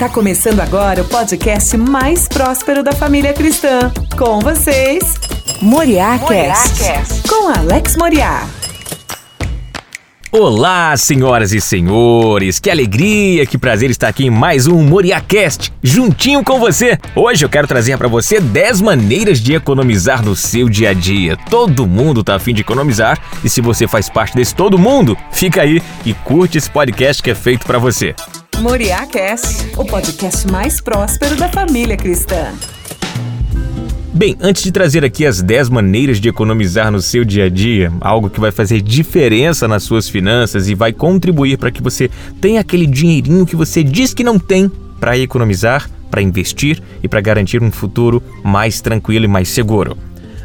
Tá começando agora o podcast mais próspero da família cristã. Com vocês, Moriá Cast, com Alex Moriá. Olá, senhoras e senhores! Que alegria, que prazer estar aqui em mais um MoriaCast, juntinho com você! Hoje eu quero trazer para você 10 maneiras de economizar no seu dia a dia. Todo mundo tá afim de economizar e se você faz parte desse todo mundo, fica aí e curte esse podcast que é feito para você. Moriá Cast, o podcast mais próspero da família cristã. Bem, antes de trazer aqui as 10 maneiras de economizar no seu dia a dia, algo que vai fazer diferença nas suas finanças e vai contribuir para que você tenha aquele dinheirinho que você diz que não tem para economizar, para investir e para garantir um futuro mais tranquilo e mais seguro.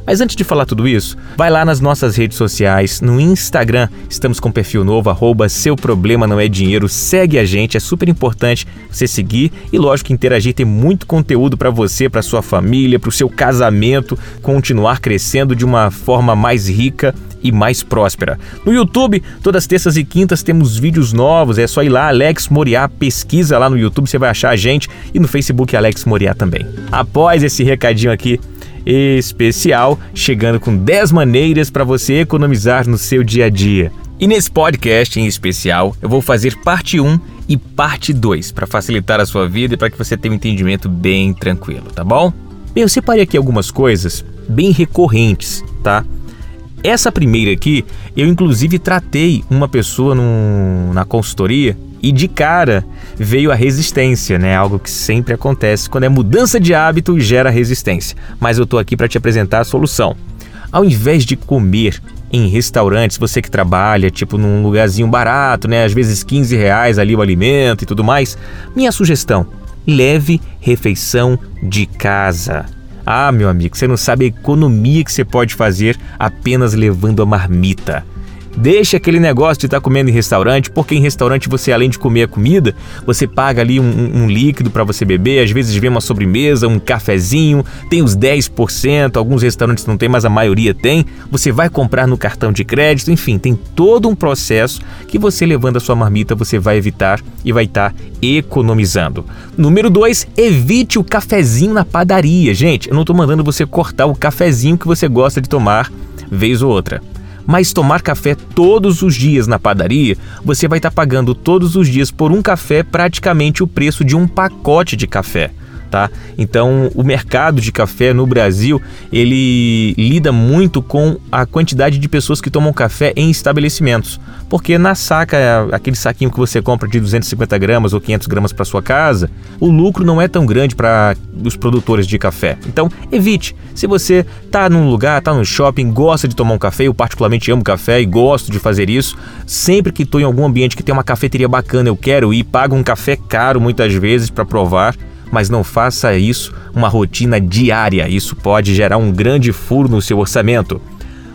Mas antes de falar tudo isso, vai lá nas nossas redes sociais, no Instagram, estamos com perfil novo, arroba seu problema não é dinheiro, segue a gente, é super importante você seguir e lógico interagir, tem muito conteúdo para você, para sua família, para o seu casamento, continuar crescendo de uma forma mais rica e mais próspera. No YouTube, todas terças e quintas temos vídeos novos, é só ir lá, Alex Moriá, pesquisa lá no YouTube, você vai achar a gente e no Facebook Alex Moriá também. Após esse recadinho aqui, especial, chegando com 10 maneiras para você economizar no seu dia a dia. E nesse podcast em especial, eu vou fazer parte 1 e parte 2 para facilitar a sua vida e para que você tenha um entendimento bem tranquilo, tá bom? Bem, eu separei aqui algumas coisas bem recorrentes, tá? Essa primeira aqui, eu inclusive tratei uma pessoa num, na consultoria e de cara veio a resistência, né? Algo que sempre acontece quando é mudança de hábito gera resistência. Mas eu tô aqui para te apresentar a solução. Ao invés de comer em restaurantes, você que trabalha, tipo num lugarzinho barato, né? Às vezes 15 reais ali o alimento e tudo mais. Minha sugestão: leve refeição de casa. Ah, meu amigo, você não sabe a economia que você pode fazer apenas levando a marmita. Deixa aquele negócio de estar tá comendo em restaurante, porque em restaurante você, além de comer a comida, você paga ali um, um líquido para você beber, às vezes vem uma sobremesa, um cafezinho, tem os 10%, alguns restaurantes não tem, mas a maioria tem. Você vai comprar no cartão de crédito, enfim, tem todo um processo que você levando a sua marmita você vai evitar e vai estar tá economizando. Número 2, evite o cafezinho na padaria. Gente, eu não estou mandando você cortar o cafezinho que você gosta de tomar vez ou outra mas tomar café todos os dias na padaria, você vai estar tá pagando todos os dias por um café praticamente o preço de um pacote de café tá? Então, o mercado de café no Brasil, ele lida muito com a quantidade de pessoas que tomam café em estabelecimentos. Porque na saca, aquele saquinho que você compra de 250 gramas ou 500 gramas para sua casa, o lucro não é tão grande para os produtores de café. Então, evite. Se você tá num lugar, tá no shopping, gosta de tomar um café, eu particularmente amo café e gosto de fazer isso. Sempre que estou em algum ambiente que tem uma cafeteria bacana, eu quero ir, pago um café caro muitas vezes para provar mas não faça isso uma rotina diária. Isso pode gerar um grande furo no seu orçamento.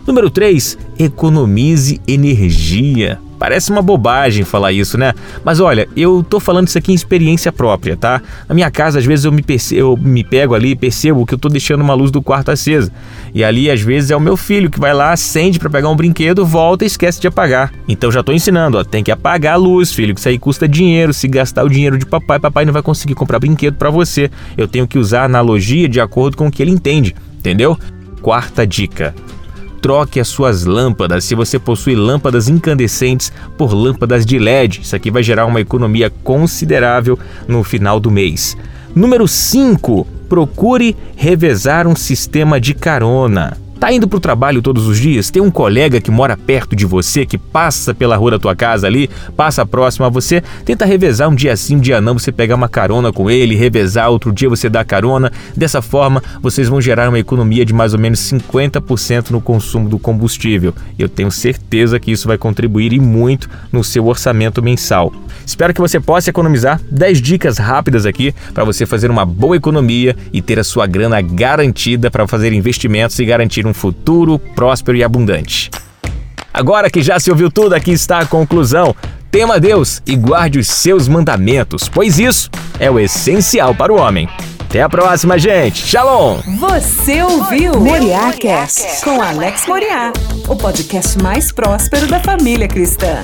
Número 3, economize energia. Parece uma bobagem falar isso, né? Mas olha, eu tô falando isso aqui em experiência própria, tá? Na minha casa, às vezes eu me, perce... eu me pego ali e percebo que eu tô deixando uma luz do quarto acesa. E ali, às vezes, é o meu filho que vai lá, acende para pegar um brinquedo, volta e esquece de apagar. Então já tô ensinando, ó, tem que apagar a luz, filho, que isso aí custa dinheiro. Se gastar o dinheiro de papai, papai não vai conseguir comprar brinquedo para você. Eu tenho que usar a analogia de acordo com o que ele entende, entendeu? Quarta dica troque as suas lâmpadas se você possui lâmpadas incandescentes por lâmpadas de LED. Isso aqui vai gerar uma economia considerável no final do mês. Número 5. Procure revezar um sistema de carona. Tá indo pro trabalho todos os dias? Tem um colega que mora perto de você, que passa pela rua da tua casa ali, passa próximo a você, tenta revezar um dia sim, um dia não, você pegar uma carona com ele, revezar, outro dia você dá carona. Dessa forma, vocês vão gerar uma economia de mais ou menos 50% no consumo do combustível. Eu tenho certeza que isso vai contribuir e muito no seu orçamento mensal. Espero que você possa economizar 10 dicas rápidas aqui para você fazer uma boa economia e ter a sua grana garantida para fazer investimentos e garantir um um futuro próspero e abundante. Agora que já se ouviu tudo, aqui está a conclusão. Tema Deus e guarde os seus mandamentos, pois isso é o essencial para o homem. Até a próxima, gente. Shalom! Você ouviu Moriá Cast com Alex Moriá, o podcast mais próspero da família cristã.